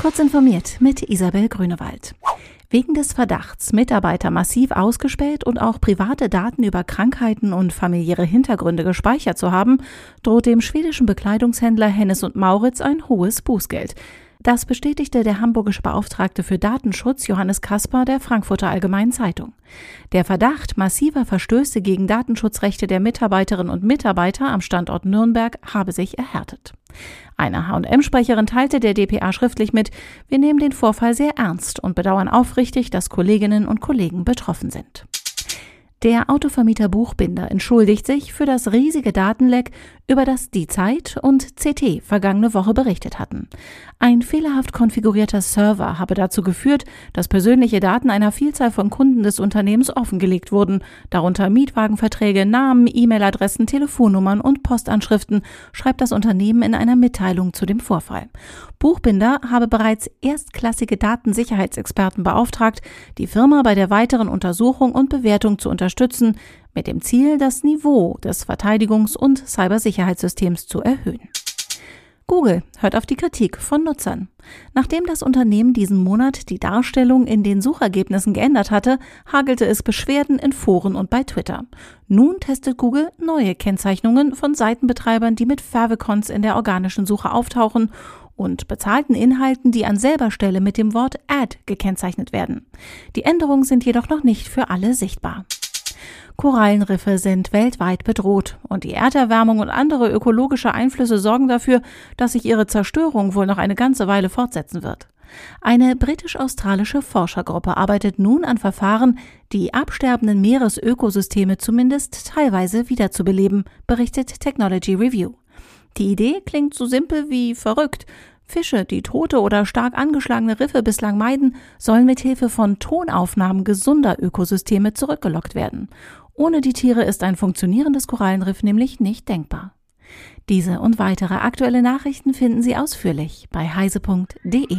Kurz informiert mit Isabel Grünewald. Wegen des Verdachts, Mitarbeiter massiv ausgespäht und auch private Daten über Krankheiten und familiäre Hintergründe gespeichert zu haben, droht dem schwedischen Bekleidungshändler Hennes und Mauritz ein hohes Bußgeld. Das bestätigte der hamburgische Beauftragte für Datenschutz Johannes Kasper der Frankfurter Allgemeinen Zeitung. Der Verdacht massiver Verstöße gegen Datenschutzrechte der Mitarbeiterinnen und Mitarbeiter am Standort Nürnberg habe sich erhärtet. Eine H&M-Sprecherin teilte der DPA schriftlich mit, wir nehmen den Vorfall sehr ernst und bedauern aufrichtig, dass Kolleginnen und Kollegen betroffen sind. Der Autovermieter Buchbinder entschuldigt sich für das riesige Datenleck, über das Die Zeit und CT vergangene Woche berichtet hatten. Ein fehlerhaft konfigurierter Server habe dazu geführt, dass persönliche Daten einer Vielzahl von Kunden des Unternehmens offengelegt wurden, darunter Mietwagenverträge, Namen, E-Mail-Adressen, Telefonnummern und Postanschriften, schreibt das Unternehmen in einer Mitteilung zu dem Vorfall. Buchbinder habe bereits erstklassige Datensicherheitsexperten beauftragt, die Firma bei der weiteren Untersuchung und Bewertung zu unterstützen, mit dem Ziel, das Niveau des Verteidigungs- und Cybersicherheitssystems zu erhöhen. Google hört auf die Kritik von Nutzern. Nachdem das Unternehmen diesen Monat die Darstellung in den Suchergebnissen geändert hatte, hagelte es Beschwerden in Foren und bei Twitter. Nun testet Google neue Kennzeichnungen von Seitenbetreibern, die mit Favicons in der organischen Suche auftauchen und bezahlten Inhalten, die an selber Stelle mit dem Wort Ad gekennzeichnet werden. Die Änderungen sind jedoch noch nicht für alle sichtbar. Korallenriffe sind weltweit bedroht und die Erderwärmung und andere ökologische Einflüsse sorgen dafür, dass sich ihre Zerstörung wohl noch eine ganze Weile fortsetzen wird. Eine britisch-australische Forschergruppe arbeitet nun an Verfahren, die absterbenden Meeresökosysteme zumindest teilweise wiederzubeleben, berichtet Technology Review. Die Idee klingt so simpel wie verrückt. Fische, die tote oder stark angeschlagene Riffe bislang meiden, sollen mit Hilfe von Tonaufnahmen gesunder Ökosysteme zurückgelockt werden. Ohne die Tiere ist ein funktionierendes Korallenriff nämlich nicht denkbar. Diese und weitere aktuelle Nachrichten finden Sie ausführlich bei heise.de.